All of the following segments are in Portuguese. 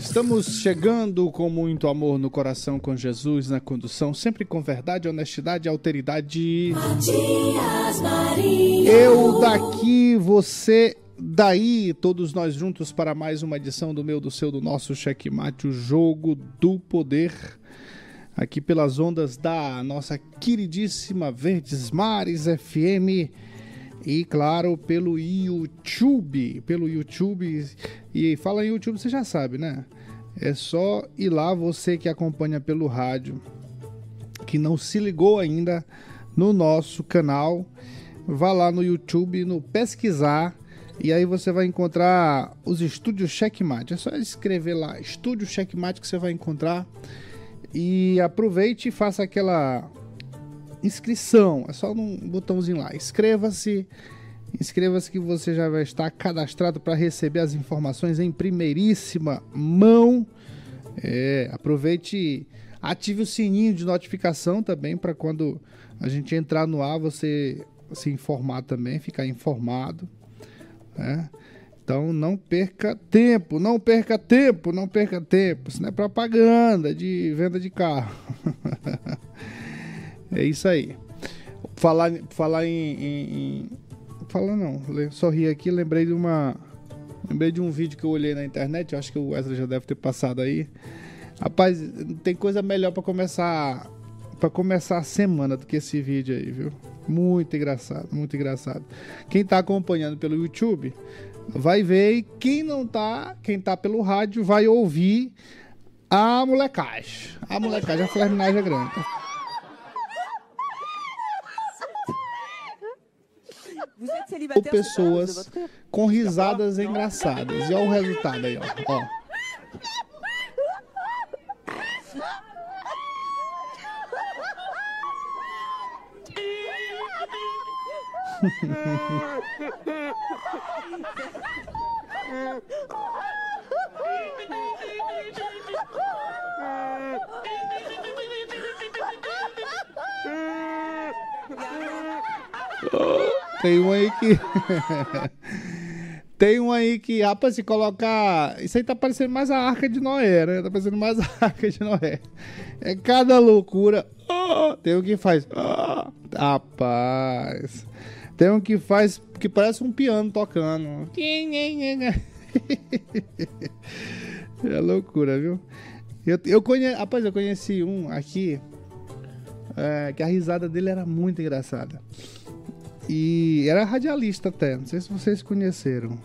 Estamos chegando com muito amor no coração com Jesus na condução, sempre com verdade, honestidade e alteridade. Matias Marinho. Eu daqui, você daí, todos nós juntos para mais uma edição do meu, do seu, do nosso Checkmate, o jogo do poder. Aqui pelas ondas da nossa queridíssima Verdes Mares FM e claro pelo YouTube, pelo YouTube. E fala em YouTube, você já sabe, né? É só ir lá você que acompanha pelo rádio, que não se ligou ainda no nosso canal, vá lá no YouTube, no pesquisar e aí você vai encontrar os estúdios Checkmate. É só escrever lá, Estúdio Checkmate que você vai encontrar. E aproveite e faça aquela inscrição. É só um botãozinho lá. Inscreva-se. Inscreva-se que você já vai estar cadastrado para receber as informações em primeiríssima mão. É, aproveite, ative o sininho de notificação também para quando a gente entrar no ar você se informar também, ficar informado. Né? Então não perca tempo, não perca tempo, não perca tempo. Isso não é propaganda de venda de carro. é isso aí. Falar, falar em, em, em Falar não, sorri aqui, lembrei de uma. Lembrei de um vídeo que eu olhei na internet, eu acho que o Wesley já deve ter passado aí. Rapaz, tem coisa melhor para começar para começar a semana do que esse vídeo aí, viu? Muito engraçado, muito engraçado. Quem tá acompanhando pelo YouTube vai ver e quem não tá, quem tá pelo rádio vai ouvir a molecagem. A molecagem, a flerminagem é grande. Ou pessoas com risadas engraçadas. E olha o resultado aí, ó. ó. Tem um aí que. Tem um aí que, rapaz, se colocar. Isso aí tá parecendo mais a arca de Noé, né? Tá parecendo mais a arca de Noé. É cada loucura. Oh, tem um que faz. Oh, rapaz. Tem um que faz. que parece um piano tocando. É loucura, viu? Eu, eu conhe... Rapaz, eu conheci um aqui. É, que a risada dele era muito engraçada. E era radialista até, não sei se vocês conheceram.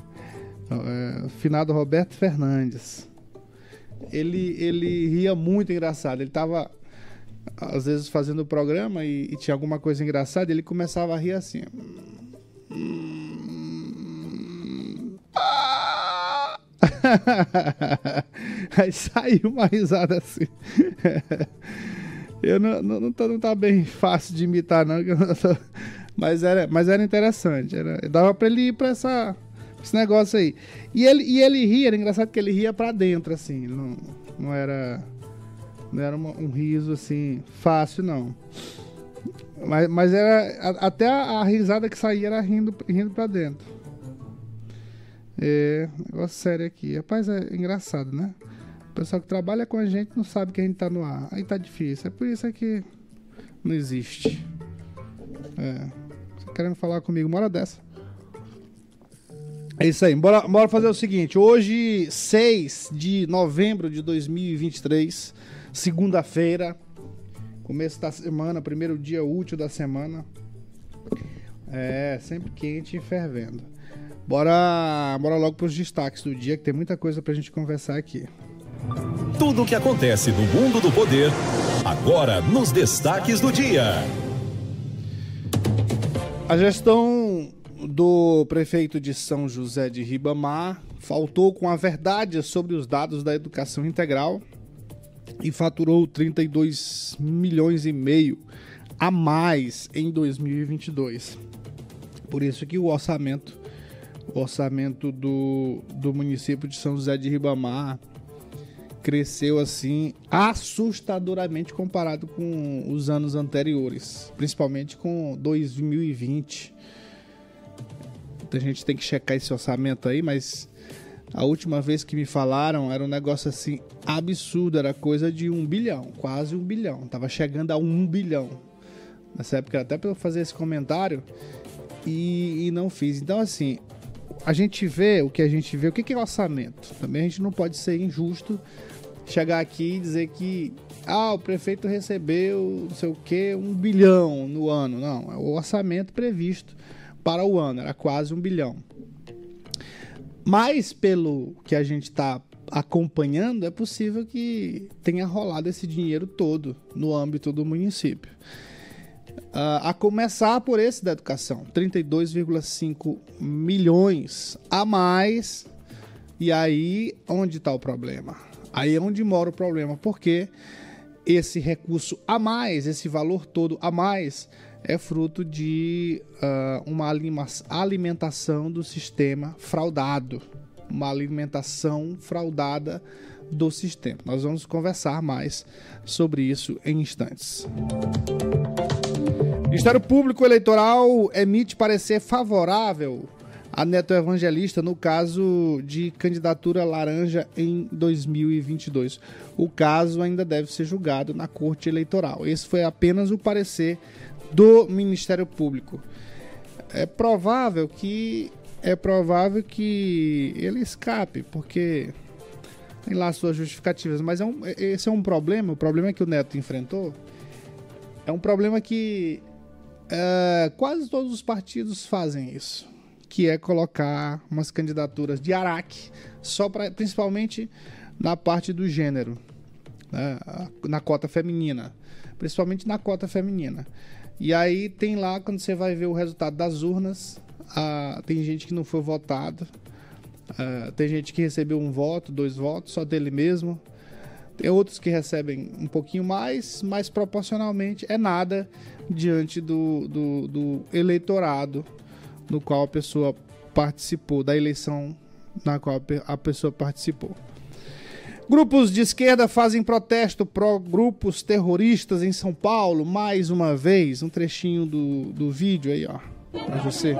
É, finado Roberto Fernandes. Ele, ele ria muito engraçado. Ele tava às vezes fazendo o programa e, e, tinha alguma coisa engraçada, ele começava a rir assim. Aí saiu uma risada assim. Eu não, não, não, tá, não tá bem fácil de imitar, não. Mas era, mas era interessante. Era, dava pra ele ir pra essa, esse negócio aí. E ele, e ele ria, era engraçado que ele ria pra dentro, assim. Não, não era. Não era uma, um riso assim, fácil, não. Mas, mas era. A, até a, a, risada que saía era rindo, rindo pra dentro. É, negócio sério aqui. Rapaz, é engraçado, né? O pessoal que trabalha com a gente não sabe que a gente tá no ar. Aí tá difícil. É por isso é que não existe. É querendo falar comigo uma hora dessa. É isso aí, bora, bora fazer o seguinte. Hoje, 6 de novembro de 2023, segunda-feira, começo da semana, primeiro dia útil da semana. É, sempre quente e fervendo. Bora, bora logo para os destaques do dia, que tem muita coisa pra gente conversar aqui. Tudo o que acontece no mundo do poder, agora nos destaques do dia. A gestão do prefeito de São José de Ribamar faltou com a verdade sobre os dados da educação integral e faturou 32 milhões e meio a mais em 2022. Por isso que o orçamento o orçamento do, do município de São José de Ribamar cresceu assim assustadoramente comparado com os anos anteriores, principalmente com 2020. A gente tem que checar esse orçamento aí, mas a última vez que me falaram era um negócio assim absurdo, era coisa de um bilhão, quase um bilhão. Tava chegando a um bilhão. Nessa época, até para eu fazer esse comentário e, e, não fiz. Então, assim, a gente vê o que a gente vê. O que é orçamento? Também a gente não pode ser injusto chegar aqui e dizer que ah, o prefeito recebeu não sei o que, um bilhão no ano. Não, é o orçamento previsto para o ano, era quase um bilhão. Mas pelo que a gente está acompanhando, é possível que tenha rolado esse dinheiro todo no âmbito do município. Uh, a começar por esse da educação, 32,5 milhões a mais. E aí, onde está o problema? Aí é onde mora o problema, porque esse recurso a mais, esse valor todo a mais, é fruto de uh, uma alimentação do sistema fraudado. Uma alimentação fraudada do sistema. Nós vamos conversar mais sobre isso em instantes. Ministério Público Eleitoral emite parecer favorável a Neto Evangelista no caso de candidatura laranja em 2022. O caso ainda deve ser julgado na Corte Eleitoral. Esse foi apenas o parecer do Ministério Público. É provável que é provável que ele escape, porque tem lá suas justificativas, mas é um, esse é um problema, o problema que o Neto enfrentou é um problema que é, quase todos os partidos fazem isso, que é colocar umas candidaturas de araque, só para, principalmente na parte do gênero, né, na cota feminina, principalmente na cota feminina. E aí tem lá, quando você vai ver o resultado das urnas, tem gente que não foi votado, tem gente que recebeu um voto, dois votos, só dele mesmo. Tem outros que recebem um pouquinho mais, mas proporcionalmente é nada diante do, do, do eleitorado no qual a pessoa participou, da eleição na qual a pessoa participou. Grupos de esquerda fazem protesto pró grupos terroristas em São Paulo, mais uma vez. Um trechinho do, do vídeo aí, ó, pra você.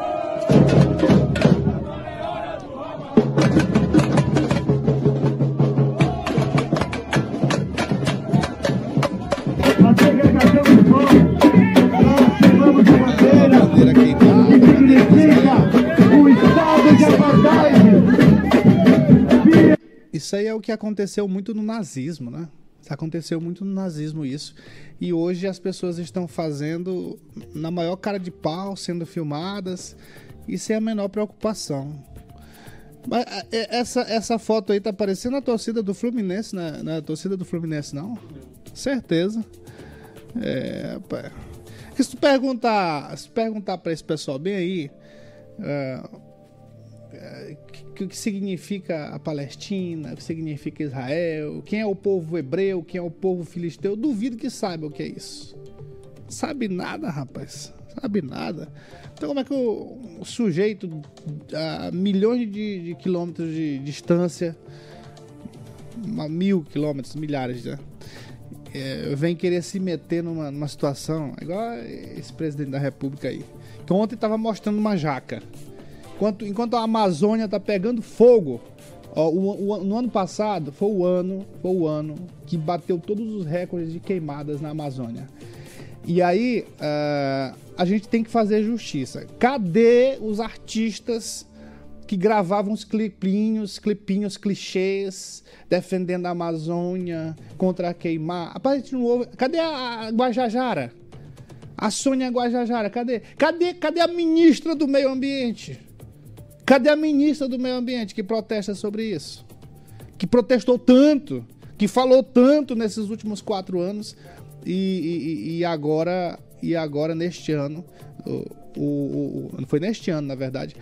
Isso aí é o que aconteceu muito no nazismo, né? Aconteceu muito no nazismo isso. E hoje as pessoas estão fazendo na maior cara de pau, sendo filmadas e sem a menor preocupação. Mas é, essa, essa foto aí tá parecendo a torcida do Fluminense, né? Não é a torcida do Fluminense, não? Certeza. É. Se tu perguntar, se perguntar para esse pessoal bem aí, é, o que significa a Palestina, o que significa Israel, quem é o povo hebreu, quem é o povo filisteu. Duvido que saiba o que é isso. Sabe nada, rapaz. Sabe nada. Então, como é que o, sujeito a milhões de, de, quilômetros de distância, mil quilômetros, milhares, né? É, vem querer se meter numa, numa situação igual esse presidente da República aí. Que ontem estava mostrando uma jaca. Enquanto, enquanto a Amazônia está pegando fogo, ó, o, o, no ano passado foi o ano, foi o ano que bateu todos os recordes de queimadas na Amazônia. E aí uh, a gente tem que fazer justiça. Cadê os artistas que gravavam os clipinhos, clipinhos, clichês, defendendo a Amazônia contra a queimar? Rapaz, não ouve. Cadê a Guajajara? A Sônia Guajajara, cadê? Cadê, cadê a ministra do Meio Ambiente? Cadê a ministra do Meio Ambiente que protesta sobre isso? Que protestou tanto, que falou tanto nesses últimos quatro anos e, e- e agora e agora neste ano, o, o- o- foi neste ano na verdade,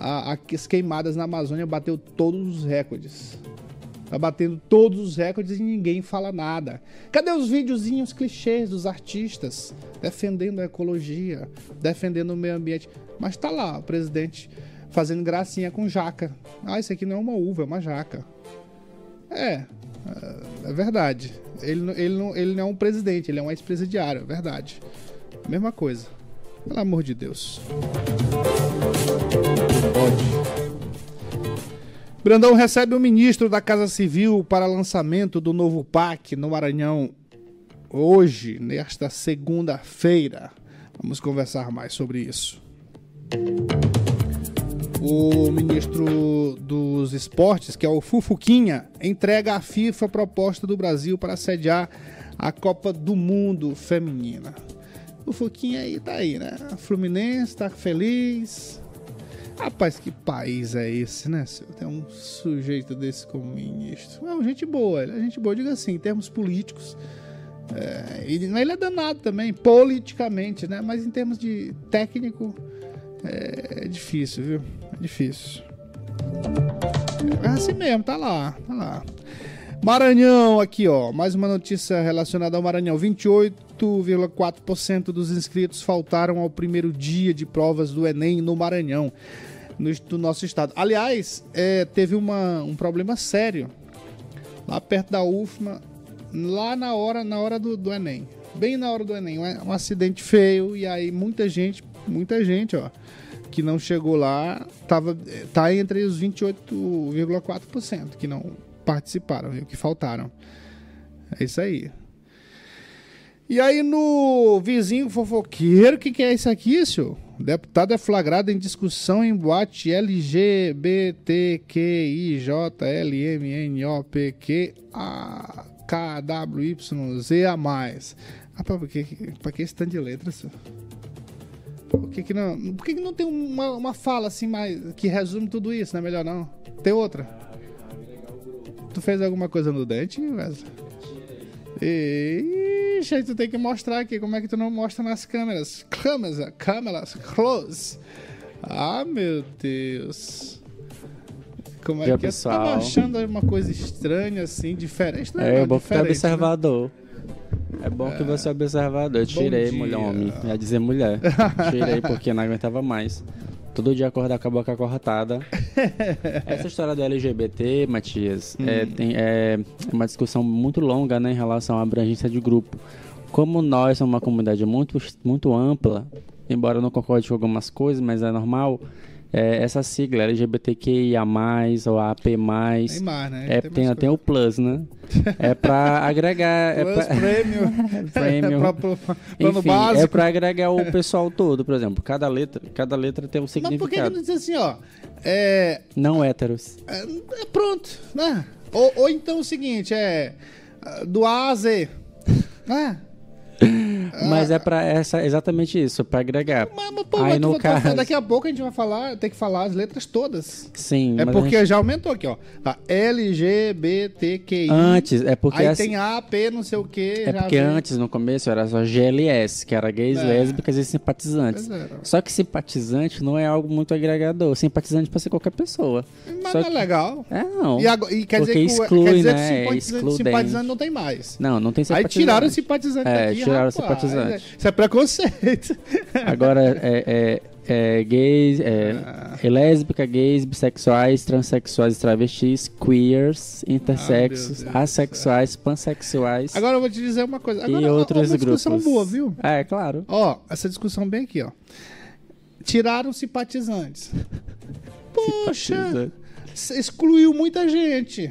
a- a- as queimadas na Amazônia bateu todos os recordes. Tá batendo todos os recordes e ninguém fala nada. Cadê os videozinhos clichês dos artistas defendendo a ecologia, defendendo o meio ambiente? Mas tá lá o presidente fazendo gracinha com jaca. Ah, isso aqui não é uma uva, é uma jaca. É, é- é verdade. Ele, ele, não, ele não é um presidente, ele é um ex-presidiário, é verdade. Mesma coisa. Pelo amor de Deus. Brandão recebe o ministro da Casa Civil para lançamento do novo PAC no Maranhão hoje, nesta segunda-feira. Vamos conversar mais sobre isso. O ministro dos Esportes, que é o Fufuquinha, entrega à FIFA a proposta do Brasil para sediar a Copa do Mundo Feminina. O Fufuquinha aí tá aí, né? A Fluminense tá feliz. Rapaz, que país é esse, né? Tem um sujeito desse como ministro. É uma gente boa, ele é gente boa, diga assim, em termos políticos. É, ele, ele é danado também, politicamente, né? Mas em termos de técnico, é, é difícil, viu? Difícil. É assim mesmo, tá lá, tá lá. Maranhão, aqui ó, mais uma notícia relacionada ao Maranhão. 28,4% dos inscritos faltaram ao primeiro dia de provas do Enem no Maranhão, no, nosso estado. Aliás, é, teve uma, um problema sério lá perto da UFMA, lá na hora, na hora do, do Enem. Bem na hora do Enem, um acidente feio, e aí muita gente, muita gente, ó, que não chegou lá, tava, tá entre os 28,4% que não participaram? Que faltaram. É isso aí. E aí no vizinho fofoqueiro, o que, que é isso aqui, senhor? Deputado é flagrado em discussão em boate LGBTQIJLMNOPQAKWYZ a Rapaz, por que, pra que esse tanto de letras, senhor? Por que, que não, por que, que não tem uma, uma fala assim mais que resume tudo isso, não é melhor não? Tem outra? Tu fez alguma coisa no dente, Wesley? Ixi, aí tu tem que mostrar aqui. Como é que tu não mostra nas câmeras? Câmeras, câmeras, close. Ah, meu Deus. Como é Dia, que é? Tu tava pessoal. achando uma coisa estranha assim, diferente? Não É, não, eu vou ficar diferente, né? É bom que você é observador. Eu tirei, mulher, homem. Ia dizer mulher. Tirei porque não aguentava mais. Todo dia acordar com a boca cortada. Essa história do LGBT, Matias, Hum. é, tem- é uma discussão muito longa né, em relação à abrangência de grupo. Como nós somos uma comunidade muito, muito ampla, embora eu não concorde com algumas coisas, mas é normal, é, essa sigla LGBTQIA+, ou AP+, Tem mais, né? é, tem até o plus, né? É pra agregar. é Plus, pra- prêmio. Premium. É pra, plano Enfim, básico. é pra agregar o pessoal todo, por exemplo. Cada letra, cada letra tem um Mas por que, que significado. não diz assim, ó? É, Não héteros. é, é pronto, né? Ou, ou então o seguinte, é do A a Z. Né? Mas é pra essa, exatamente isso, pra agregar. Mas, mas, pô, Aí mas no caso. daqui a pouco a gente vai falar, tem que falar as letras todas. Sim, É porque gente- já aumentou aqui, ó. Tá, LGBTQI. Antes, é porque Aí tem A, P, não sei o que. É porque antes, no começo, era só GLS, que era gays, É. lésbicas e simpatizantes. É. Só que simpatizante não é algo muito agregador. Simpatizante pode ser qualquer pessoa. Mas Só não é que- legal. É, não. E, agora- e quer Porque dizer que, exclui, quer dizer né? que É simpatizante, simpatizante não tem mais. Não, não tem Aí simpatizante. tiraram o simpatizante É, daqui, tiraram o rapaz. simpatizante. Isso é preconceito. Agora é, é, é gays, é, Ah. é lésbica, gays, bissexuais, transexuais, travestis, queers, Ah, intersexos, do assexuais, pansexuais Agora eu vou te dizer uma coisa. Agora, e ó, ó, outros uma discussão grupos. boa, viu? É, claro. Ó, essa discussão bem aqui, ó. Tiraram simpatizantes. Poxa, Simpatizante. excluiu muita gente.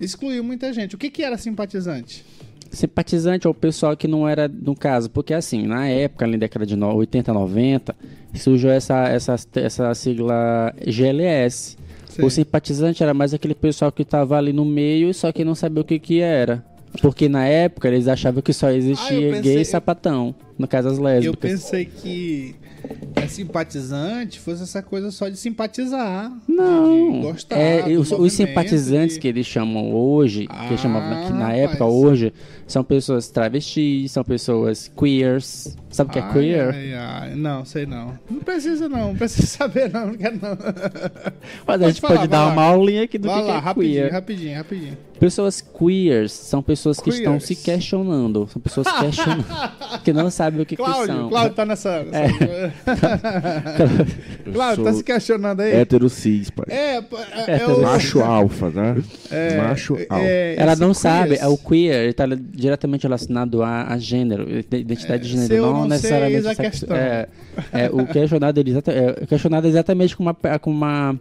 Excluiu muita gente. O que que era simpatizante? Simpatizante é o pessoal que não era, no caso, porque assim, na época, ali na década de no- 80, 90, surgiu essa, essa, essa sigla GLS. Sim. O simpatizante era mais aquele pessoal que estava ali no meio, só que não sabia o que que era. Porque na época eles achavam que só Ah, eu existia pensei- gay e sapatão. No caso, as Eu lésbicas. pensei que é simpatizante fosse essa coisa só de simpatizar. Não, De gostar. é, os, os simpatizantes de- que eles chamam hoje, que eles chamavam Ah, na época, rapaz. hoje, são pessoas travestis, são pessoas queers. Sabe o que é Ai, queer? ai, ai. Não, sei não. Não precisa não, não precisa saber não, não quero não. Mas a gente falar, pode dar lá. uma aulinha aqui do Vai que, lá, que é rapidinho, queer. rapidinho, rapidinho. Pessoas queers são pessoas que estão Queers. se questionando. São pessoas questionando. que não sabem o que, que Cláudio, são. Cláudio tá nessa... nessa... Eu Cláudio, tá se questionando aí? hétero cis, pai. É, é, é o... Macho alfa, tá? é, Macho alfa. é, Ela esse não queers. sabe, é o queer, ele está diretamente relacionado a, a gênero, identidade de É, se gênero, não, não sei, necessariamente a sexo- questão. É, é, o questionado, ele é, questionado é exatamente como, a, como, uma,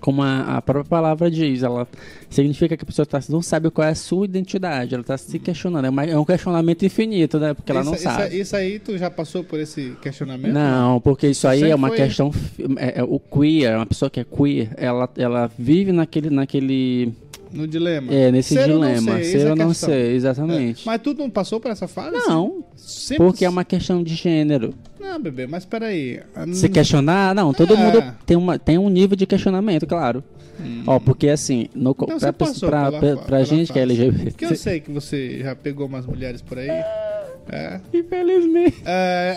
como a, a própria palavra diz, ela significa que a pessoa tá, não sabe qual é a sua identidade, ela está se questionando, é, uma- é um questionamento infinito, né, porque ela isso, não isso- sabe. Isso, aí, tu já passou por esse questionamento? Não, porque isso aí Sempre é uma foi- questão. É, é, o queer, uma pessoa que é queer, ela, ela vive naquele. naquele No dilema? é, nesse Ser dilema. ser, Ser é ou não questão. ser, exatamente. Mas tu não passou por essa fase? Não, porque é uma questão de gênero. Não, bebê, mas peraí. Se questionar, não, todo É. mundo tem, uma, tem um nível de questionamento, claro. Ó, porque assim, no, Hum. Então pra, pra, pela pra, pela gente que é fase. LGBT. Porque eu sei que você já pegou umas mulheres por aí. É. Infelizmente. É.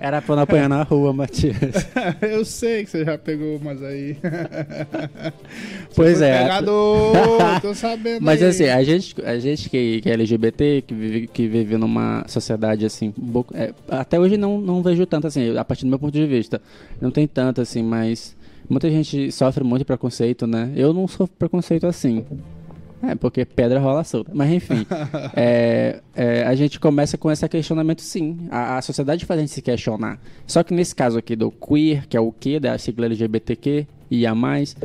Era pra não apanhar na rua, Matias. eu sei que você já pegou umas aí. Pois é. Pegador, tô sabendo. Mas aí. assim, a gente, a gente que, que é LGBT, que vive, que vive numa sociedade assim, é, até hoje não, não vejo tanto assim, a partir do meu ponto de vista. Não tem tanto assim, mas muita gente sofre muito preconceito, né? Eu não sofro preconceito assim. É, porque pedra rola solta. Mas enfim, é, é, a gente começa com esse questionamento sim. A, a sociedade faz a gente se questionar. Só que nesse caso aqui do queer, que é o Q, da sigla LGBTQ e a mais,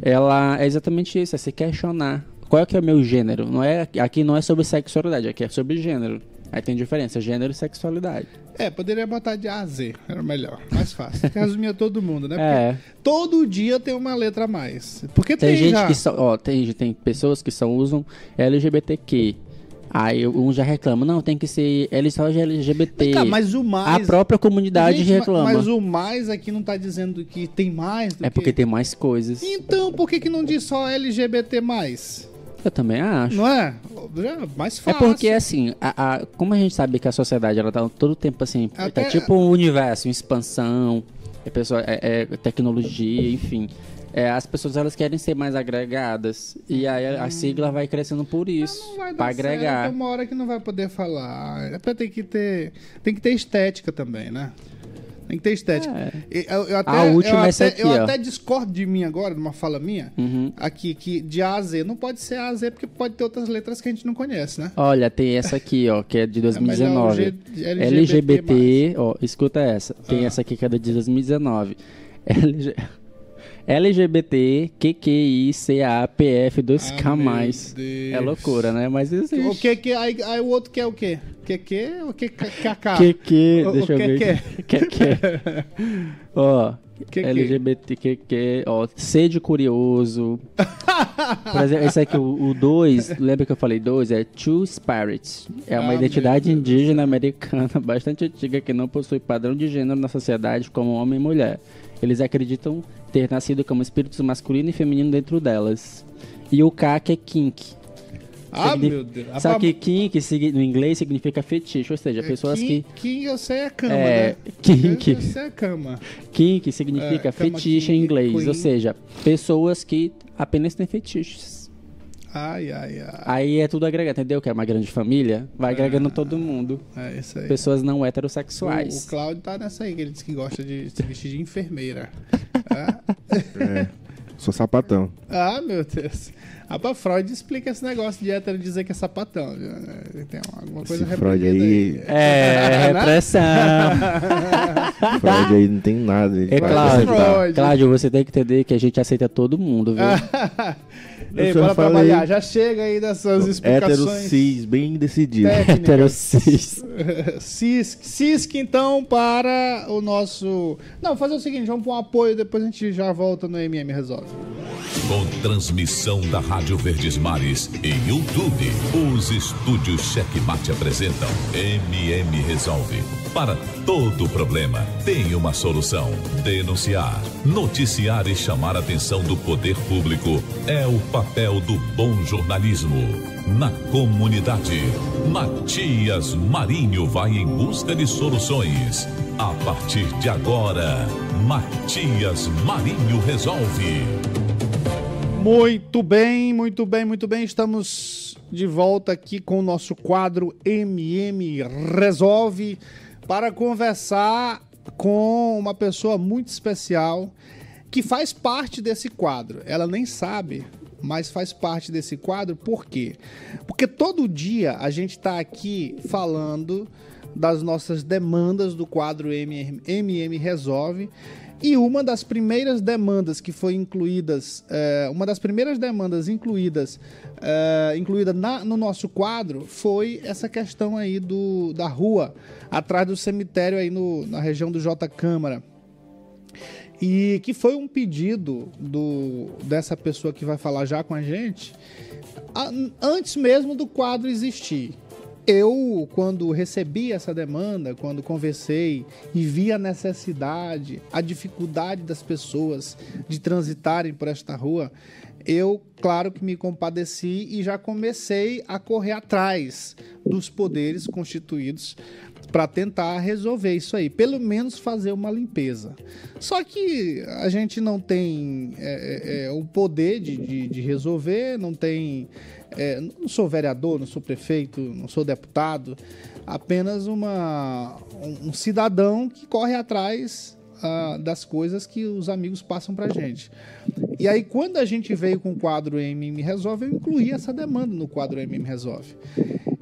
ela é exatamente isso, é se questionar. Qual é que é o meu gênero? Não é, aqui não é sobre sexualidade, aqui é sobre gênero. Aí tem diferença, gênero e sexualidade. É, poderia botar de A a Z, era melhor, mais fácil. Resumia todo mundo, né? Porque É. todo dia tem uma letra a mais. Porque tem, Tem gente já. que só, ó, tem, tem pessoas que só usam LGBTQ. Aí um já reclama, não, tem que ser L só LGBT. Cá, mas o mais. A própria comunidade Gente, ma- reclama. Mas o mais aqui não tá dizendo que tem mais É que- porque tem mais coisas. Então, por que, que não diz só LGBT? Também acho. Não é? É mais É fácil. porque, assim, a, a- como a gente sabe que a sociedade, ela tá todo tempo, assim, Até- tá tipo um universo, expansão, é, pessoa, é, é tecnologia, enfim. É, as pessoas, elas querem ser mais agregadas. E aí a, a sigla vai crescendo por isso, dar pra certo, agregar. Tem uma hora que não vai poder falar. É ter que ter. Tem que ter estética também, né? Tem que ter estética. É. Eu, eu até, A última eu é essa até, aqui, eu ó. até discordo de mim agora, de uma fala minha. Uhum. Aqui, que de A a Z. Não pode ser A a Z, porque pode ter outras letras que a gente não conhece, né? Olha, tem essa aqui, ó, que é de melhor 2019. G- LGBT+. LGBT, ó, escuta essa. Tem Ah. essa aqui que é de 2019. LG... LGBT, QQI, CAPF, 2K+. Ah, é loucura, né? Mas existe. O que que. Aí, aí o outro quer o quê? Que que? O que KK? QQ, deixa eu que ver. QQ. Ó, Que que? LGBTQQ, ó, sede curioso. Por exemplo, esse aqui, o 2, lembra que eu falei 2? É Two Spirits. É uma Ah, identidade indígena americana bastante antiga que não possui padrão de gênero na sociedade como homem e mulher. Eles acreditam ter nascido como espíritos masculino e feminino dentro delas. E o K que é kink. Ah, Signi- meu Deus. Ah, Só que kink no inglês significa fetiche, ou seja, pessoas que... King, King eu sei é cama, É, né? kink. Eu sei é cama. Kink significa É, fetiche em king, inglês, queen. ou seja, pessoas que apenas têm fetiches. Ai, ai, ai. Aí é tudo agregado, entendeu? Que é uma grande família, vai agregando todo mundo. É isso aí. Pessoas não O, o heterossexuais. Cláudio tá nessa aí, que ele disse que gosta de se vestir de enfermeira. Ah, É. Sou sapatão. ah, meu Deus. Ah, pra Freud explica esse negócio de hétero dizer que é sapatão. viu? É, Tem alguma coisa Esse Freud aí. É, repressão. Freud aí não tem nada. É Cláudio. Cláudio, você tem que entender que a gente aceita todo mundo, viu? Ei, bora falei- trabalhar. Já chega aí dessas Hétero explicações. cis, bem decidido. técnicas. Heterocis. Cisc, Cisc, então, para o nosso. Não, fazer o seguinte, vamos pôr um apoio, depois a gente já volta no MM Resolve. Com transmissão da Rádio Verdes Mares e YouTube, os estúdios Checkmate apresentam MM Resolve. Para todo problema, tem uma solução. Denunciar, noticiar e chamar a atenção do poder público é o papel do bom jornalismo. Na comunidade, Matias Marinho vai em busca de soluções. A partir de agora, Matias Marinho resolve. Muito bem, muito bem, muito bem. Estamos de volta aqui com o nosso quadro MM Resolve para conversar com uma pessoa muito especial que faz parte desse quadro. Ela nem sabe, mas faz parte desse quadro. Por quê? Porque todo dia a gente está aqui falando das nossas demandas do quadro MM, Resolve. E uma das primeiras demandas que foi incluídas, eh, uma das primeiras demandas incluídas, eh, incluída na- no nosso quadro foi essa questão aí do, da rua atrás do cemitério aí no- na região do J Câmara. E que foi um pedido do, dessa pessoa que vai falar já com a gente, a- antes mesmo do quadro existir. Eu, quando recebi essa demanda, quando conversei e vi a necessidade, a dificuldade das pessoas de transitarem por esta rua, eu, claro que me compadeci e já comecei a correr atrás dos poderes constituídos para tentar resolver isso aí, pelo menos fazer uma limpeza. Só que a gente não tem é, é, é, o poder de, de, de resolver, não tem. É, não sou vereador, não sou prefeito, não sou deputado, apenas uma, um, cidadão que corre atrás ah, das coisas que os amigos passam pra gente. E aí, quando a gente veio com o quadro MM Resolve, eu incluí essa demanda no quadro MM Resolve.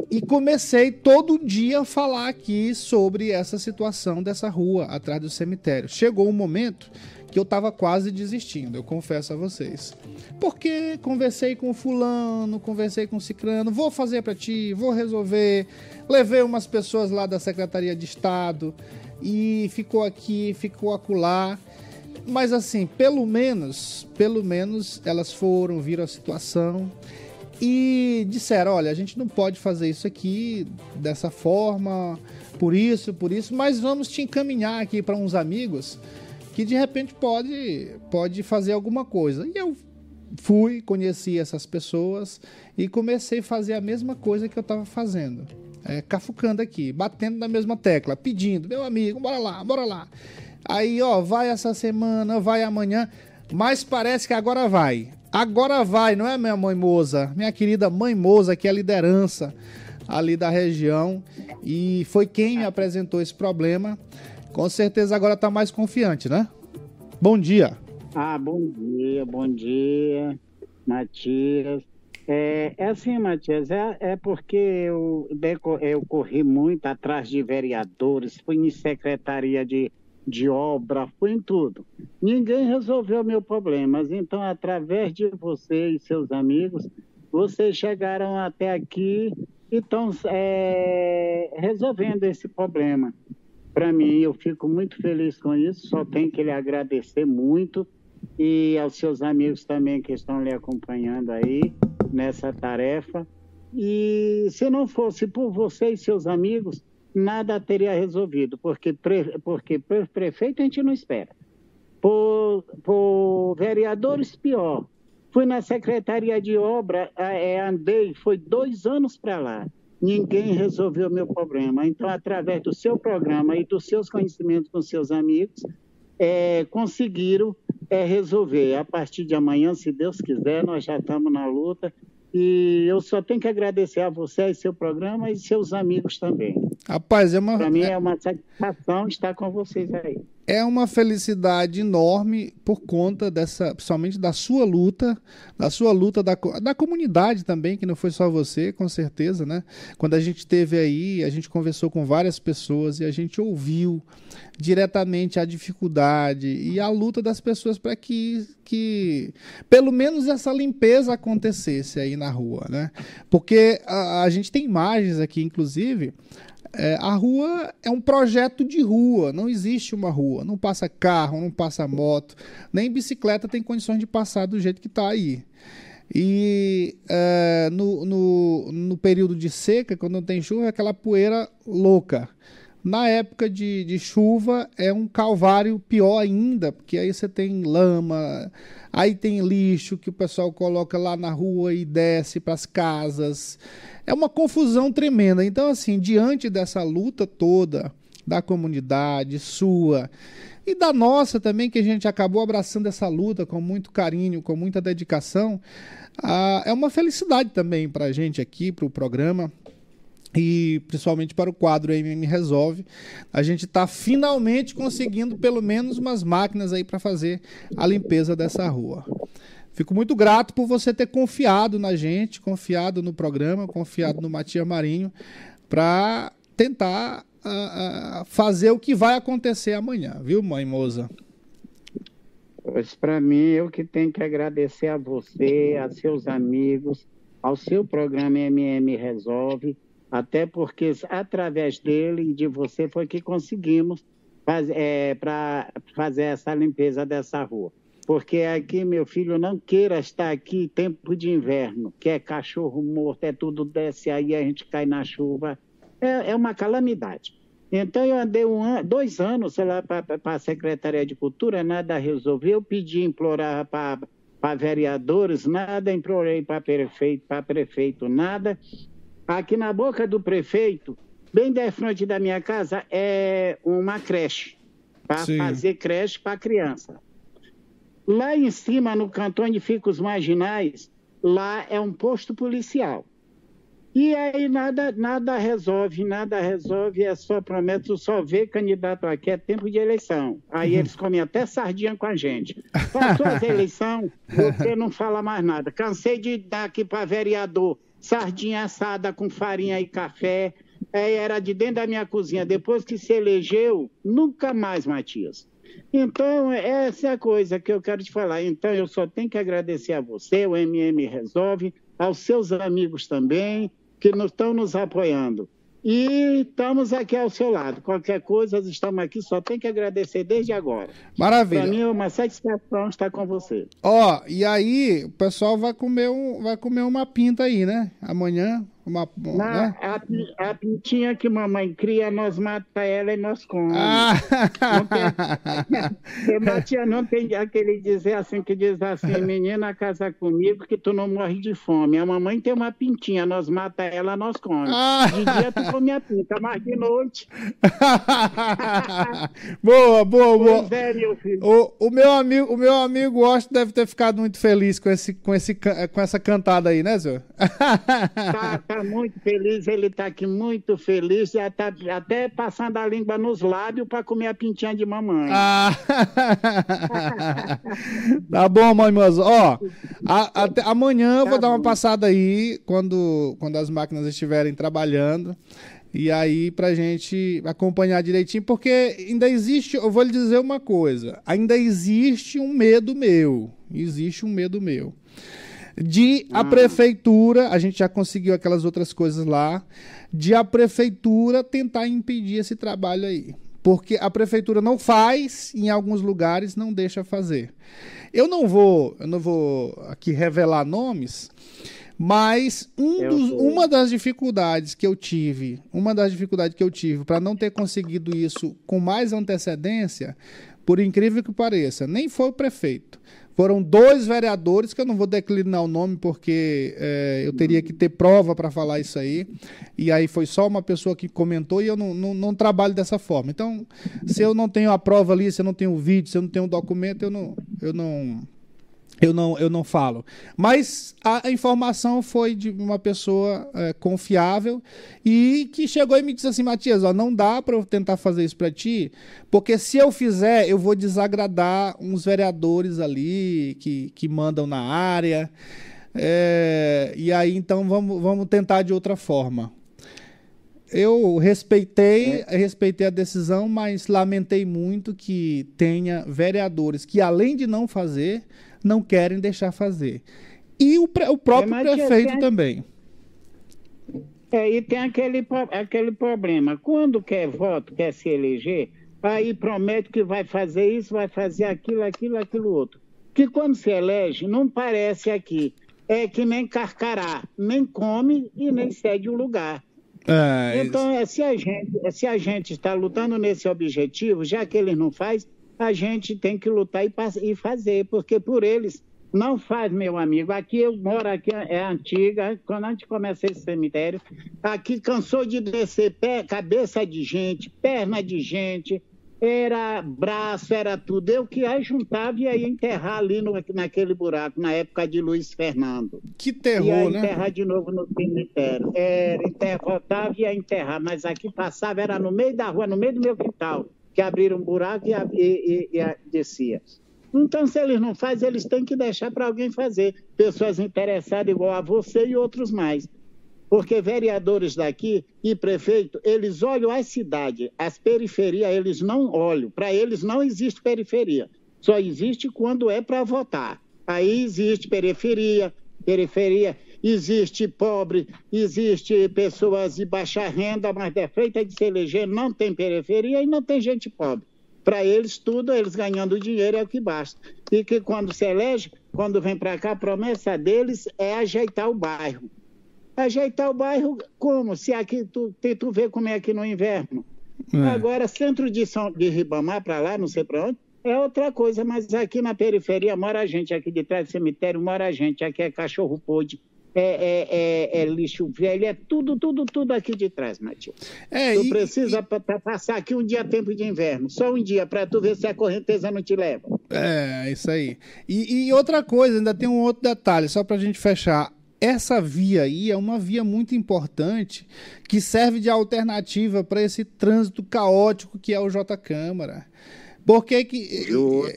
E comecei todo dia a falar aqui sobre essa situação dessa rua atrás do cemitério. Chegou um momento que eu estava quase desistindo, eu confesso a vocês. Porque conversei com fulano, conversei com ciclano, vou fazer para ti, vou resolver. Levei umas pessoas lá da Secretaria de Estado e ficou aqui, ficou acolá. Mas assim, pelo menos, pelo menos elas foram, viram a situação e disseram, olha, a gente não pode fazer isso aqui dessa forma, por isso, por isso, mas vamos te encaminhar aqui para uns amigos que de repente pode pode fazer alguma coisa. E eu fui, conheci essas pessoas e comecei a fazer a mesma coisa que eu estava fazendo. É, cafucando aqui, batendo na mesma tecla, pedindo, meu amigo, bora lá, bora lá. Aí, ó, vai essa semana, vai amanhã, mas parece que agora vai. Agora vai, não é minha mãe Moza? Minha querida mãe Moza, que é a liderança ali da região e foi quem me apresentou esse problema. Com certeza agora tá mais confiante, né? Bom dia. Ah, bom dia, bom dia, Matias. É, é assim, Matias, é, é porque eu, eu corri muito atrás de vereadores, fui em secretaria de, de obra, fui em tudo. Ninguém resolveu meu problema, então, através de você e seus amigos, vocês chegaram até aqui e estão é, resolvendo esse problema. Para mim, eu fico muito feliz com isso, só tenho que lhe agradecer muito e aos seus amigos também que estão lhe acompanhando aí nessa tarefa. E se não fosse por você e seus amigos, nada teria resolvido, porque, pre, porque pre- prefeito a gente não espera. Por, por vereadores, pior. Fui na Secretaria de Obra, é, andei, foi dois anos para lá. Ninguém resolveu meu problema. Então, através do seu programa e dos seus conhecimentos com seus amigos, é, conseguiram é, resolver. A partir de amanhã, se Deus quiser, nós já estamos na luta. E eu só tenho que agradecer a você e seu programa e seus amigos também. Rapaz, é uma. Para mim é uma satisfação estar com vocês aí. É uma felicidade enorme por conta dessa, principalmente da sua luta, da sua luta da, da comunidade também, que não foi só você, com certeza, né? Quando a gente teve aí, a gente conversou com várias pessoas e a gente ouviu diretamente a dificuldade e a luta das pessoas para que, que pelo menos essa limpeza acontecesse aí na rua, né? Porque a, a gente tem imagens aqui, inclusive, é, a rua é um projeto de rua, não existe uma rua, não passa carro, não passa moto, nem bicicleta tem condições de passar do jeito que está aí. E é, no, no, no período de seca, quando não tem chuva, é aquela poeira louca. Na época de, de chuva é um calvário pior ainda, porque aí você tem lama, aí tem lixo que o pessoal coloca lá na rua e desce para as casas. É uma confusão tremenda. Então, assim, diante dessa luta toda da comunidade sua e da nossa também, que a gente acabou abraçando essa luta com muito carinho, com muita dedicação, ah, é uma felicidade também para a gente aqui, para o programa e principalmente para o quadro MM Resolve, a gente está finalmente conseguindo pelo menos umas máquinas aí para fazer a limpeza dessa rua. Fico muito grato por você ter confiado na gente, confiado no programa, confiado no Matias Marinho, para tentar ah, ah, fazer o que vai acontecer amanhã, viu, mãe moça? Pois para mim, eu que tenho que agradecer a você, a seus amigos, ao seu programa MM Resolve, até porque através dele e de você foi que conseguimos faz, é, para fazer essa limpeza dessa rua. Porque aqui, meu filho, não queira estar aqui tempo de inverno, que é cachorro morto, é tudo desce aí, a gente cai na chuva. É, é uma calamidade. Então, eu andei um dois anos sei lá, para a Secretaria de Cultura, nada resolveu. Pedi, implorar para vereadores, nada, implorei para prefeito, para prefeito, nada. Aqui na boca do prefeito, bem de frente da minha casa, é uma creche, para fazer creche para criança. Lá em cima, no canto onde ficam os marginais, lá é um posto policial. E aí nada, nada resolve, nada resolve, é só promessa, só vê candidato aqui, é tempo de eleição. Aí eles comem até sardinha com a gente. Passou as eleições, você não fala mais nada. Cansei de dar aqui para vereador sardinha assada com farinha e café. É, era de dentro da minha cozinha. Depois que se elegeu, nunca mais, Matias. Então, essa é a coisa que eu quero te falar. Então, eu só tenho que agradecer a você, o MM Resolve, aos seus amigos também, que estão nos apoiando. E estamos aqui ao seu lado. Qualquer coisa, estamos aqui, só tem que agradecer desde agora. Para Maravilha. mim é uma satisfação estar com você. Ó, e aí o pessoal vai comer, um, vai comer uma pinta aí, né? Amanhã, uma. Na, né? a, a pintinha que mamãe cria, nós mata ela e nós comemos. Ah! Porque, Matias, não tem aquele dizer assim que diz assim, menina, casa comigo que tu não morre de fome. A mamãe tem uma pintinha, nós mata ela, nós comemos. Ah! De dia tu come a pinta, mas de noite, boa, boa, boa. pois é, meu filho. O, o meu amigo, o meu amigo Washington deve ter ficado muito feliz com, esse, com, esse, com essa cantada aí, né, senhor? Tá, tá muito feliz, ele tá aqui muito feliz, já tá até passando a língua nos lábios para comer a pintinha de mamãe. Ah. tá bom, mãe moça. Ó, a- até amanhã eu vou Tá dar uma bom. passada aí quando, quando as máquinas estiverem trabalhando. E aí, pra gente acompanhar direitinho, porque ainda existe, eu vou lhe dizer uma coisa: ainda existe um medo meu. Existe um medo meu. De a prefeitura, a gente já conseguiu aquelas outras coisas lá, de a prefeitura tentar impedir esse trabalho aí. Porque a prefeitura não faz, em alguns lugares não deixa fazer. Eu não vou, eu não vou aqui revelar nomes, mas um dos- uma das dificuldades que eu tive, uma das dificuldades que eu tive para não ter conseguido isso com mais antecedência, por incrível que pareça, nem foi o prefeito. Foram dois vereadores, que eu não vou declinar o nome porque é, eu teria que ter prova para falar isso aí. E aí foi só uma pessoa que comentou e eu não, não, não trabalho dessa forma. Então, se eu não tenho a prova ali, se eu não tenho o vídeo, se eu não tenho o documento, eu não, eu não, eu não, eu não falo. Mas a informação foi de uma pessoa é, confiável e que chegou e me disse assim, Matias, ó, não dá para eu tentar fazer isso para ti, porque se eu fizer, eu vou desagradar uns vereadores ali que, que mandam na área. É, e aí, então, vamos, vamos tentar de outra forma. Eu respeitei, respeitei a decisão, mas lamentei muito que tenha vereadores que, além de não fazer, não querem deixar fazer. E o, pre- o próprio É, prefeito tinha- também. É, e tem aquele, aquele problema. Quando quer voto, quer se eleger, aí promete que vai fazer isso, vai fazer aquilo, aquilo, aquilo outro. Que quando se elege, não parece aqui. É que nem carcará, nem come e nem cede o lugar. É, Então, é, se, a gente, é, se a gente está lutando nesse objetivo, já que eles não faz, a gente tem que lutar e, e fazer, porque por eles não faz, meu amigo. Aqui eu moro, aqui é antiga, quando a gente começa esse cemitério, aqui cansou de descer pé, cabeça de gente, perna de gente, era braço, era tudo. Eu que ia juntava e ia enterrar ali no, naquele buraco, na época de Luiz Fernando que ia terror, né? enterrar de novo no cemitério. Era, enterra, voltava e ia enterrar, mas aqui passava, era no meio da rua, no meio do meu quintal, que abriram um buraco e, e- e- e descia. Então, se eles não fazem, eles têm que deixar para alguém fazer. Pessoas interessadas igual a você e outros mais. Porque vereadores daqui e prefeito, eles olham as cidades, as periferias, eles não olham. Para eles não existe periferia. Só existe quando é para votar. Aí existe periferia, periferia, existe pobre, existe pessoas de baixa renda, mas defeita de se eleger, não tem periferia e não tem gente pobre. Para eles, tudo, eles ganhando dinheiro é o que basta. E que quando se elege, quando vem para cá, a promessa deles é ajeitar o bairro. Ajeitar o bairro como? Se aqui tu, te- tu vê como é aqui no inverno. É. Agora, centro de, São, de Ribamar para lá, não sei para onde, é outra coisa, mas aqui na periferia mora a gente, aqui de trás do cemitério mora a gente, aqui é cachorro podre, é, é- é- é lixo velho, é tudo, tudo, tudo aqui de trás, Matias. É, Tu e- precisa pa- passar aqui um dia tempo de inverno, só um dia, para tu ver se a correnteza não te leva. É, isso aí. E, e outra coisa, ainda tem um outro detalhe, só pra gente fechar. Essa via aí é uma via muito importante que serve de alternativa para esse trânsito caótico que é o J Câmara. Porque que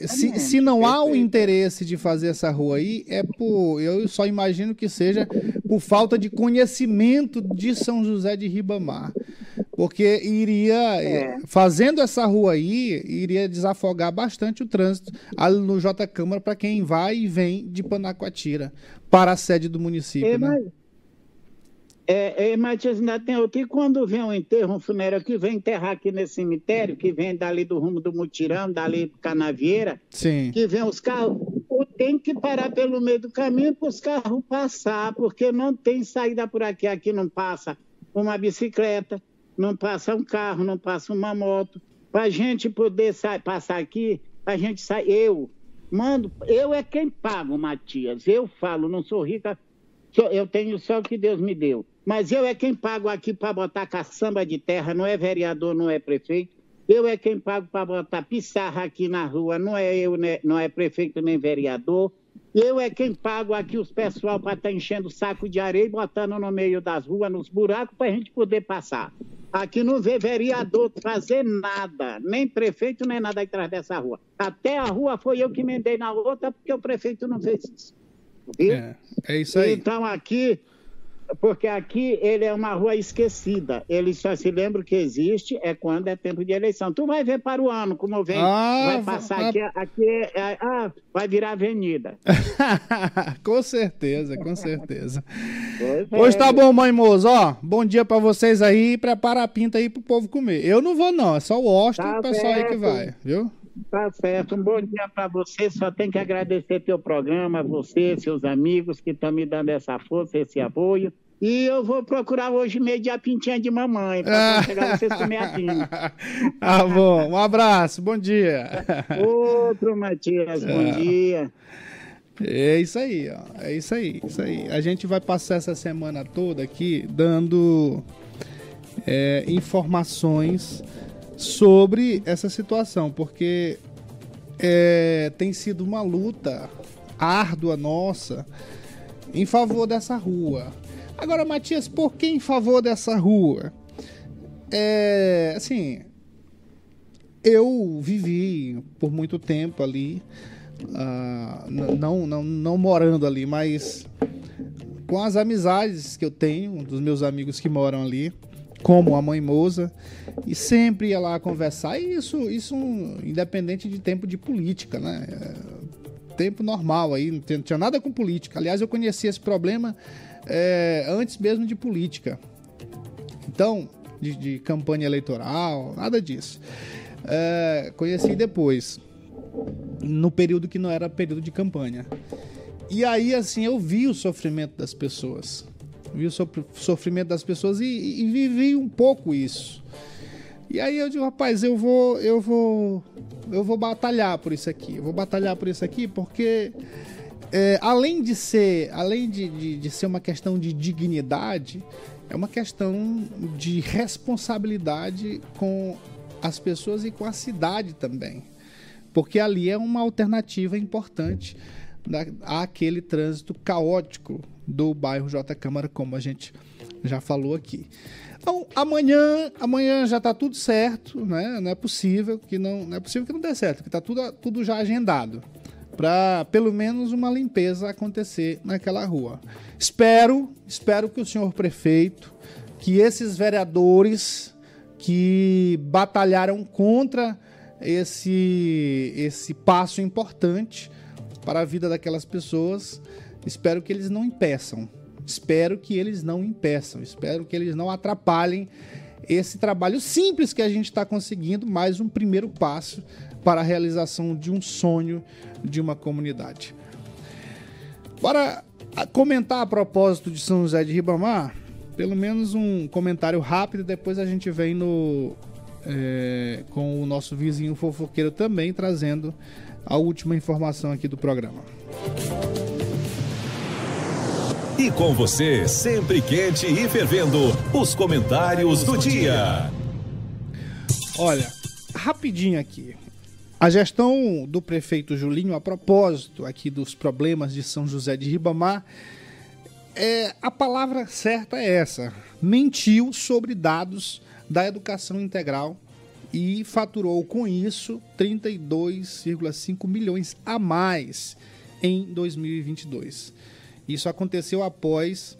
se, se não há o interesse de fazer essa rua aí, é por. Eu só imagino que seja por falta de conhecimento de São José de Ribamar. Porque iria, É. fazendo essa rua aí, iria desafogar bastante o trânsito ali no J Câmara para quem vai e vem de Panacoatira para a sede do município. É, né? mas, é, é, Matias, ainda tem. E quando vem um enterro, um funeral que vem enterrar aqui nesse cemitério, que vem dali do rumo do Mutirão, dali Canavieira, Sim. que vem os carros, tem que parar pelo meio do caminho para os carros passar, porque não tem saída por aqui. Aqui não passa uma bicicleta, não passa um carro, não passa uma moto. Para a gente poder sa- passar aqui, a gente sai. Eu mando, eu é quem pago, Matias. Eu falo, não sou rica, eu tenho só o que Deus me deu. Mas eu é quem pago aqui para botar caçamba de terra, não é vereador, não é prefeito. Eu é quem pago para botar pissarra aqui na rua, não é eu, né- não é prefeito nem vereador. Eu é quem pago aqui os pessoal para estar enchendo o saco de areia e botando no meio das ruas, nos buracos, para a gente poder passar. Aqui não vê vereador fazer nada, nem prefeito, nem nada atrás dessa rua. Até a rua foi eu que emendei na outra, porque o prefeito não fez isso. É, é isso aí. Então aqui, porque aqui ele é uma rua esquecida. Ele só se lembra que existe é quando é tempo de eleição. Tu vai ver para o ano como vem, Ah, vai passar aqui, aqui é- é- ah, vai virar avenida. com certeza, com certeza. Pois Pois é. tá bom, mãe moço, ó. Bom dia pra vocês aí. Prepara a pinta aí pro povo comer. Eu não vou, não. É só o Austin e Tá o pessoal aí que certo. vai, viu? Tá certo. Um bom dia para você. Só tem que agradecer teu programa, você, seus amigos que estão me dando essa força, esse apoio. E eu vou procurar hoje meio dia a pintinha de mamãe, para quando chegar vocês comer a pinta. ah, bom. Um abraço, bom dia. Outro, Matias, bom dia. É isso aí, ó. É isso aí, isso aí. A gente vai passar essa semana toda aqui dando é, informações sobre essa situação, porque é, tem sido uma luta árdua nossa em favor dessa rua. Agora, Matias, por que em favor dessa rua? É, assim, eu vivi por muito tempo ali, n- não, não, não morando ali, mas com as amizades que eu tenho, dos meus amigos que moram ali, como a mãe Moza, e sempre ia lá conversar. E isso, isso independente de tempo de política, né? É, Tempo normal aí, não tinha- nada com política. Aliás, eu conheci esse problema é, antes mesmo de política. Então, de, de campanha eleitoral, nada disso. É, conheci depois, no período que não era período de campanha. E aí, assim, eu vi o sofrimento das pessoas. Vi o sofr- sofrimento das pessoas e, e- e vivi um pouco isso. E aí eu digo, rapaz, eu vou, eu vou, eu vou batalhar por isso aqui. Eu vou batalhar por isso aqui porque é, além de ser, além de, de, de ser uma questão de dignidade, é uma questão de responsabilidade com as pessoas e com a cidade também. Porque ali é uma alternativa importante da, àquele trânsito caótico do bairro J Câmara, como a gente já falou aqui. Então, amanhã, amanhã já está tudo certo, né? Não é possível que não, não é possível que não dê certo, que está tudo, tudo já agendado para pelo menos uma limpeza acontecer naquela rua. Espero, espero que o senhor prefeito, que esses vereadores que batalharam contra esse esse passo importante para a vida daquelas pessoas, espero que eles não impeçam. Espero que eles não impeçam, espero que eles não atrapalhem esse trabalho simples que a gente está conseguindo, mais um primeiro passo para a realização de um sonho de uma comunidade. Para a- comentar a propósito de São José de Ribamar, pelo menos um comentário rápido, depois a gente vem no é, com o nosso vizinho fofoqueiro também trazendo a última informação aqui do programa. E com você, sempre quente e fervendo, os comentários do dia. Olha, rapidinho aqui. A gestão do prefeito Julinho, a propósito aqui dos problemas de São José de Ribamar, é, a palavra certa é essa. Mentiu sobre dados da educação integral e faturou com isso 32,5 milhões a mais em 2022. Isso aconteceu após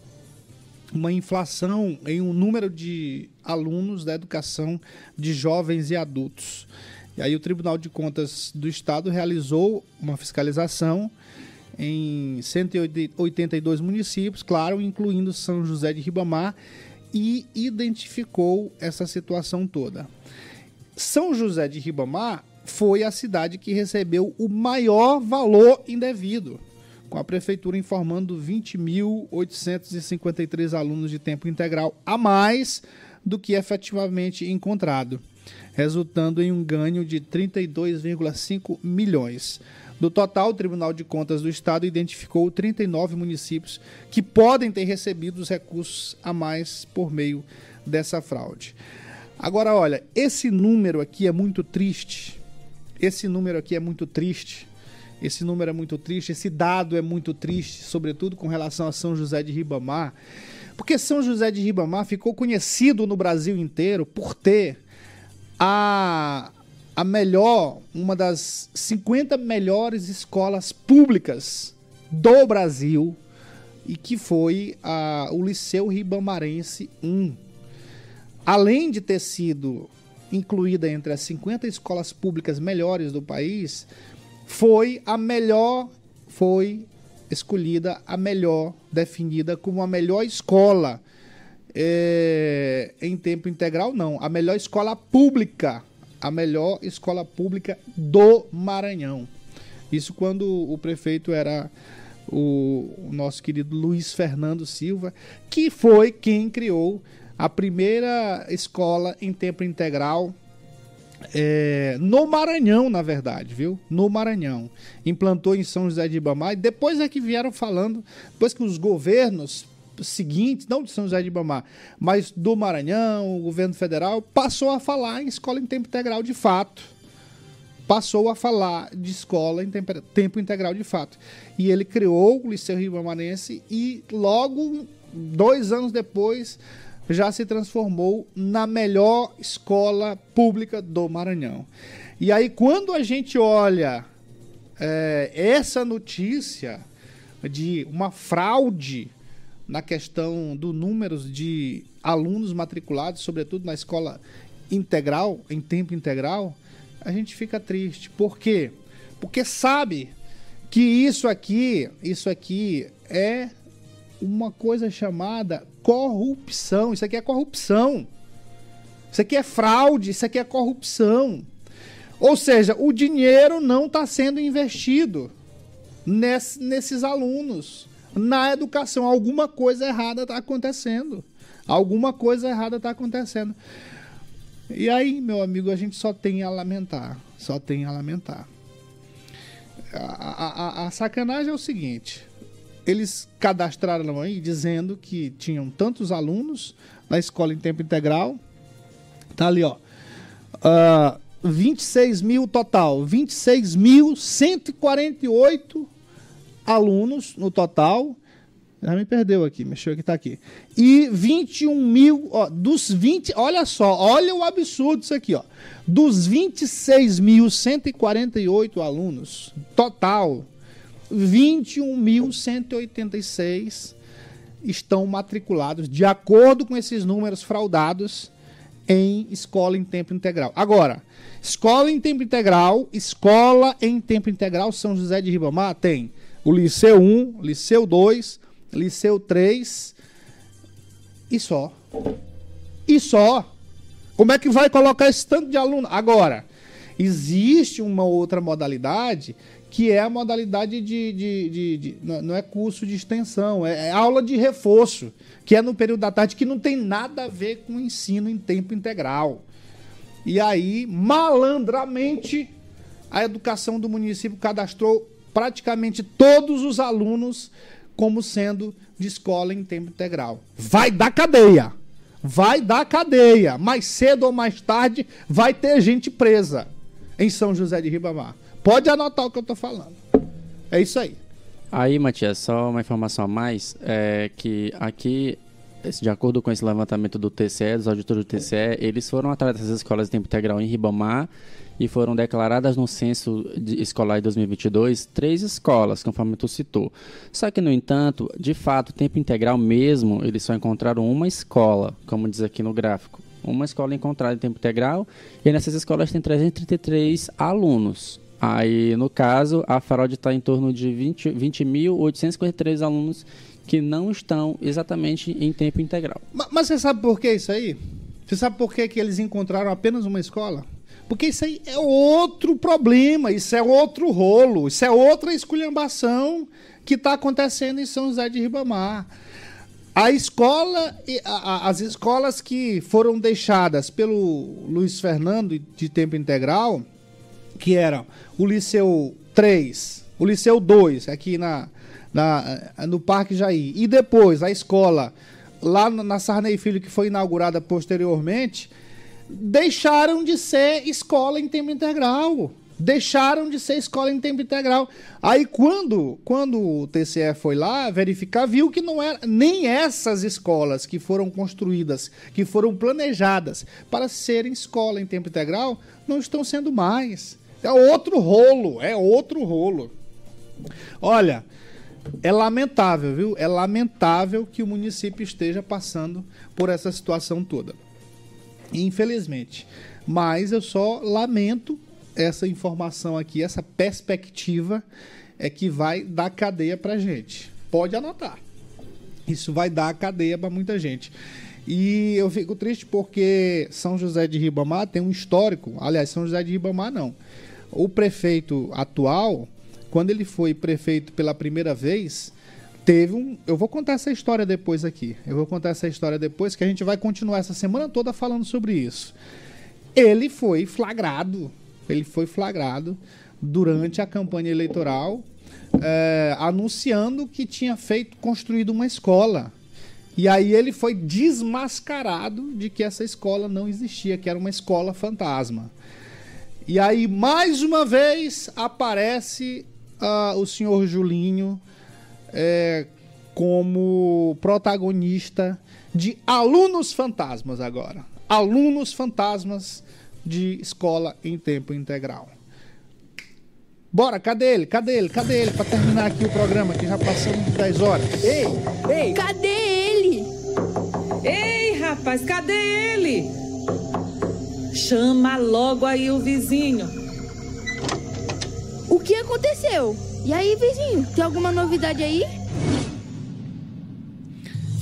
uma inflação em um número de alunos da educação de jovens e adultos. E aí o Tribunal de Contas do Estado realizou uma fiscalização em 182 municípios, claro, incluindo São José de Ribamar, e identificou essa situação toda. São José de Ribamar foi a cidade que recebeu o maior valor indevido, com a prefeitura informando 20.853 alunos de tempo integral a mais do que efetivamente encontrado, resultando em um ganho de 32,5 milhões. Do total, o Tribunal de Contas do Estado identificou 39 municípios que podem ter recebido os recursos a mais por meio dessa fraude. Agora, olha, esse número aqui é muito triste. Esse número aqui é muito triste. Esse número é muito triste, esse dado é muito triste, sobretudo com relação a São José de Ribamar, porque São José de Ribamar ficou conhecido no Brasil inteiro por ter a, a melhor, uma das 50 melhores escolas públicas do Brasil, e que foi a, o Liceu Ribamarense 1. Além de ter sido incluída entre as 50 escolas públicas melhores do país, foi a melhor, foi escolhida a melhor, definida como a melhor escola é, em tempo integral, não, a melhor escola pública, a melhor escola pública do Maranhão. Isso quando o prefeito era o, o nosso querido Luiz Fernando Silva, que foi quem criou a primeira escola em tempo integral é, no Maranhão, na verdade, viu? No Maranhão. Implantou em São José de Ibamar e depois é que vieram falando, depois que os governos seguintes, não de São José de Ibamar, mas do Maranhão, o governo federal, passou a falar em escola em tempo integral de fato. passou a falar de escola em tempo, integral de fato. E ele criou o Liceu Ribamarense e logo, dois anos depois, já se transformou na melhor escola pública do Maranhão. E aí, quando a gente olha é, essa notícia de uma fraude na questão do números de alunos matriculados, sobretudo na escola integral, em tempo integral, a gente fica triste. Por quê? Porque sabe que isso aqui, isso aqui é uma coisa chamada corrupção. Isso aqui é corrupção. Isso aqui é fraude, isso aqui é corrupção. Ou seja, o dinheiro não está sendo investido ness, nesses alunos, na educação. Alguma coisa errada está acontecendo. Alguma coisa errada está acontecendo. E aí, meu amigo, a gente só tem a lamentar. Só tem a lamentar. A, a, a sacanagem é o seguinte: eles cadastraram aí dizendo que tinham tantos alunos na escola em tempo integral. Tá ali, ó. Uh, 26 mil total. 26.148 alunos no total. Já me perdeu aqui, mexeu aqui, tá aqui. E 21 mil, ó, dos 20, olha só, olha o absurdo isso aqui, ó. Dos 26.148 alunos, total, 21.186 estão matriculados, de acordo com esses números fraudados, em escola em tempo integral. Agora, escola em tempo integral, escola em tempo integral São José de Ribamar tem o Liceu 1, Liceu 2, Liceu 3 e só. E só. Como é que vai colocar esse tanto de aluno? Agora, existe uma outra modalidade que é a modalidade de. de, de, de não é curso de extensão, é, é, aula de reforço, que é no período da tarde, que não tem nada a ver com ensino em tempo integral. E aí, malandramente, a educação do município cadastrou praticamente todos os alunos como sendo de escola em tempo integral. Vai dar cadeia. Vai dar cadeia. Mais cedo ou mais tarde vai ter gente presa em São José de Ribamar. Pode anotar o que eu estou falando. É isso aí. Aí, Matias, só uma informação a mais, é que aqui, de acordo com esse levantamento do TCE, dos auditores do TCE, eles foram atrás dessas escolas de tempo integral em Ribamar e foram declaradas no censo de escolar de 2022 três escolas, conforme tu citou. Só que, no entanto, de fato, tempo integral mesmo, eles só encontraram uma escola, como diz aqui no gráfico. Uma escola encontrada em tempo integral e nessas escolas tem 333 alunos. Aí, no caso, a fraude está em torno de 20.853 20 alunos que não estão exatamente em tempo integral. Mas, mas, você sabe por que isso aí? Você sabe por que, que eles encontraram apenas uma escola? Porque isso aí é outro problema, isso é outro rolo, isso é outra esculhambação que está acontecendo em São José de Ribamar. A escola, as escolas que foram deixadas pelo Luiz Fernando de tempo integral, que eram o Liceu 3, o Liceu 2, aqui na, na, no Parque Jair, e depois a escola lá na Sarney Filho, que foi inaugurada posteriormente, deixaram de ser escola em tempo integral. Deixaram de ser escola em tempo integral. Aí quando, quando o TCE foi lá verificar, viu que não era nem essas escolas que foram construídas, que foram planejadas para serem escola em tempo integral, não estão sendo mais. É outro rolo, é outro rolo. Olha, é lamentável, viu? É lamentável que o município esteja passando por essa situação toda infelizmente. Mas eu só lamento essa informação aqui, essa perspectiva é que vai dar cadeia pra gente. Pode anotar. Isso vai dar cadeia para muita gente. E eu fico triste porque São José de Ribamar tem um histórico. Aliás, São José de Ribamar não. O prefeito atual, quando ele foi prefeito pela primeira vez, teve um. Eu vou contar essa história depois aqui. Eu vou contar essa história depois, que a gente vai continuar essa semana toda falando sobre isso. Ele foi flagrado. Ele foi flagrado durante a campanha eleitoral, é, anunciando que tinha feito, construído uma escola. E aí ele foi desmascarado de que essa escola não existia, que era uma escola fantasma. E aí, mais uma vez, aparece ah, o senhor Julinho é, como protagonista de Alunos Fantasmas agora. Alunos Fantasmas de escola em tempo integral. Bora, cadê ele? Cadê ele? Cadê ele? Pra terminar aqui o programa, que já passamos de 10 horas. Ei, ei, Cadê ele? ei, rapaz, cadê ele? Chama logo aí o vizinho. O que aconteceu? E aí, vizinho, tem alguma novidade aí?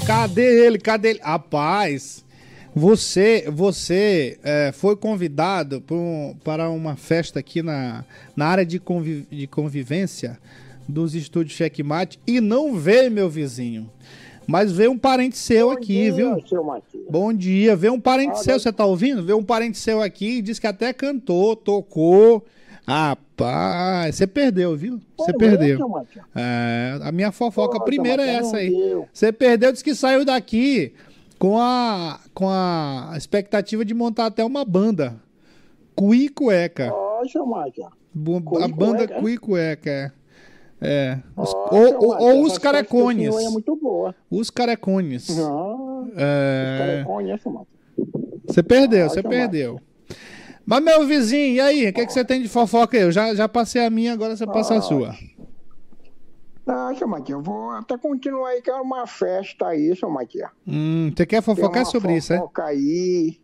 Cadê ele? Cadê ele? Rapaz, você, você é, foi convidado um- para uma festa aqui na, na área de, convi- de convivência dos estúdios Checkmate e não veio meu vizinho. Mas veio um parente seu aqui, viu? Seu Matias. Bom dia. Veio um parente seu, você tá ouvindo? Veio um parente seu aqui e disse que até cantou, tocou. Rapaz, você perdeu, viu? Você perdeu. É, a minha fofoca Porra, primeira é essa aí. Você perdeu, disse que saiu daqui com a, com a expectativa de montar até uma banda. Cui Cueca. Ó, Cui a banda é? Cui Cueca, é. É. Os- Ó, ou, ou- ou os carecones. É muito boa. Os carecones. Não, os É. carecones? Você perdeu, Ah, você que perdeu. Mas, meu vizinho, e aí? O que, que você tem de fofoca aí? Eu já, já passei a minha, agora você passa a sua. Não, seu Matias, eu vou até continuar aí, que é uma festa aí, seu Matias. Hum, você quer fofocar sobre isso, é? fofoca aí.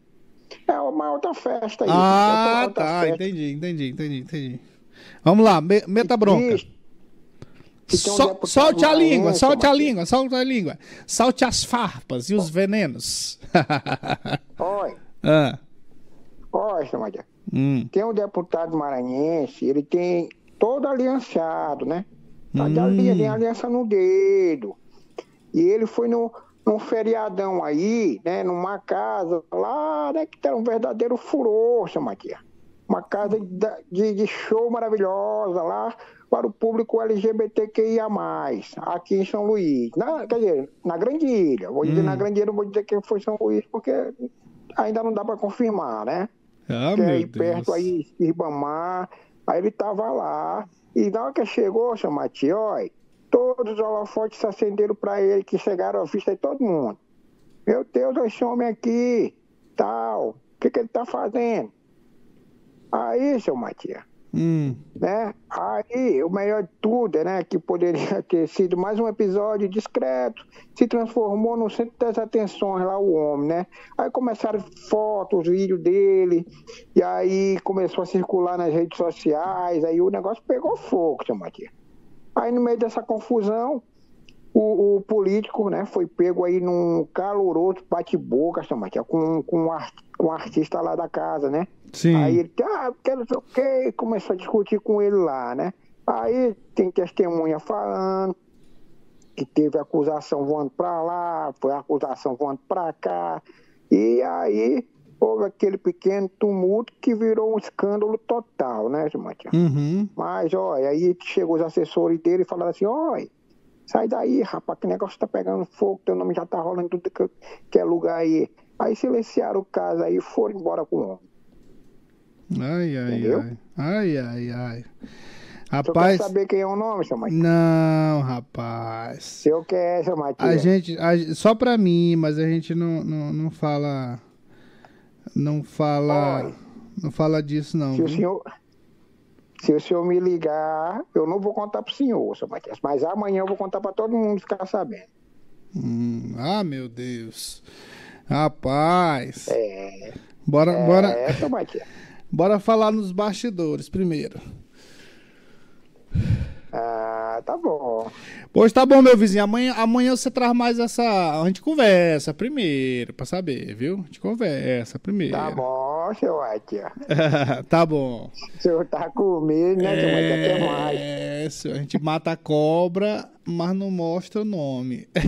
É uma outra festa aí. Ah, outra tá. festa. Entendi, entendi, entendi, entendi. Vamos lá, me- meta bronca. Diz um Sol- deputado solte a língua, maranhense, solte a língua, solte a língua. Solte as farpas e os venenos. Olha, ah, Matias. hum, Tem um deputado maranhense, ele tem todo aliançado, né? Tá Hum. tem aliança no dedo. E ele foi no, num feriadão aí, né? Numa casa lá, né? Que era um verdadeiro furor, seu Matias. Uma casa de- de show maravilhosa lá para o público LGBTQIA+, aqui em São Luís. Na, quer dizer, na Grande Ilha. Vou dizer Hum. na Grande Ilha, não vou dizer que foi São Luís, porque ainda não dá para confirmar, né? ah que é meu aí Deus. perto aí, Ribamar. Aí ele tava lá. E na hora que chegou, seu olha, todos os holofotes se acenderam para ele, que chegaram à vista de todo mundo. Meu Deus, esse homem aqui, tal, o que, que ele tá fazendo? Aí, seu Matias, Hum, né? Aí, o melhor de tudo, né, que poderia ter sido mais um episódio discreto, se transformou no centro das atenções lá o homem, né? Aí começaram fotos, vídeos dele, e aí começou a circular nas redes sociais, aí o negócio pegou fogo, seu Matias. Aí no meio dessa confusão, o, o político, né, foi pego aí num caloroso bate-boca, seu Matias, com, com, um ar- com um artista lá da casa, né? Sim. Aí ele, ah, quero não sei o quê, começou a discutir com ele lá, né? Aí tem testemunha falando que teve acusação voando pra lá, foi acusação voando pra cá. E aí houve aquele pequeno tumulto que virou um escândalo total, né, seu Matias? Uhum. Mas, olha, aí chegou os assessores dele e falaram assim, olha, sai daí, rapaz, que negócio tá pegando fogo, teu nome já tá rolando em tudo que, que é lugar aí. Aí silenciaram o caso aí e foram embora com o homem. Ai, ai, Entendeu? ai. Ai, ai, ai. Você Rapaz. quer saber quem é o nome, seu Matias? Não, rapaz. Se eu quero, seu Matias. A gente, a só pra mim, mas a gente não, não, não fala, não fala, não fala disso não. Se o senhor... Se o senhor me ligar, eu não vou contar pro senhor, seu Matias. Mas amanhã eu vou contar pra todo mundo ficar sabendo. Hum, ah, meu Deus. Rapaz. É, Bora, é, bora, seu Matias. Bora falar nos bastidores primeiro. Ah, tá bom. Pois tá bom, meu vizinho. Amanhã, amanhã você traz mais essa. A gente conversa primeiro, pra saber, viu? A gente conversa primeiro. Tá bom, seu Matias. tá bom. O senhor tá com medo, né, Matias? Até mais. É, senhor, a gente mata a cobra, mas não mostra o nome.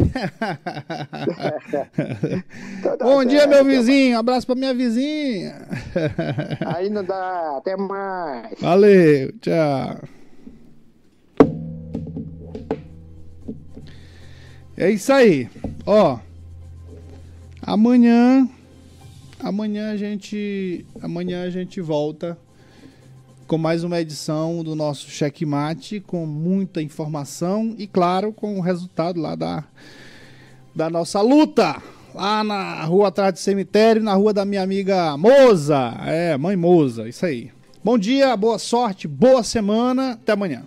Bom dia, certo, meu vizinho. Abraço pra minha vizinha. Aí não dá. Até mais. Valeu, tchau. É isso aí. Ó, amanhã, amanhã a gente, amanhã a gente volta com mais uma edição do nosso Checkmate, com muita informação e, claro, com o resultado lá da, da nossa luta. Lá na rua atrás do cemitério, na rua da minha amiga Moza. É, mãe Moza, isso aí. Bom dia, boa sorte, boa semana. Até amanhã.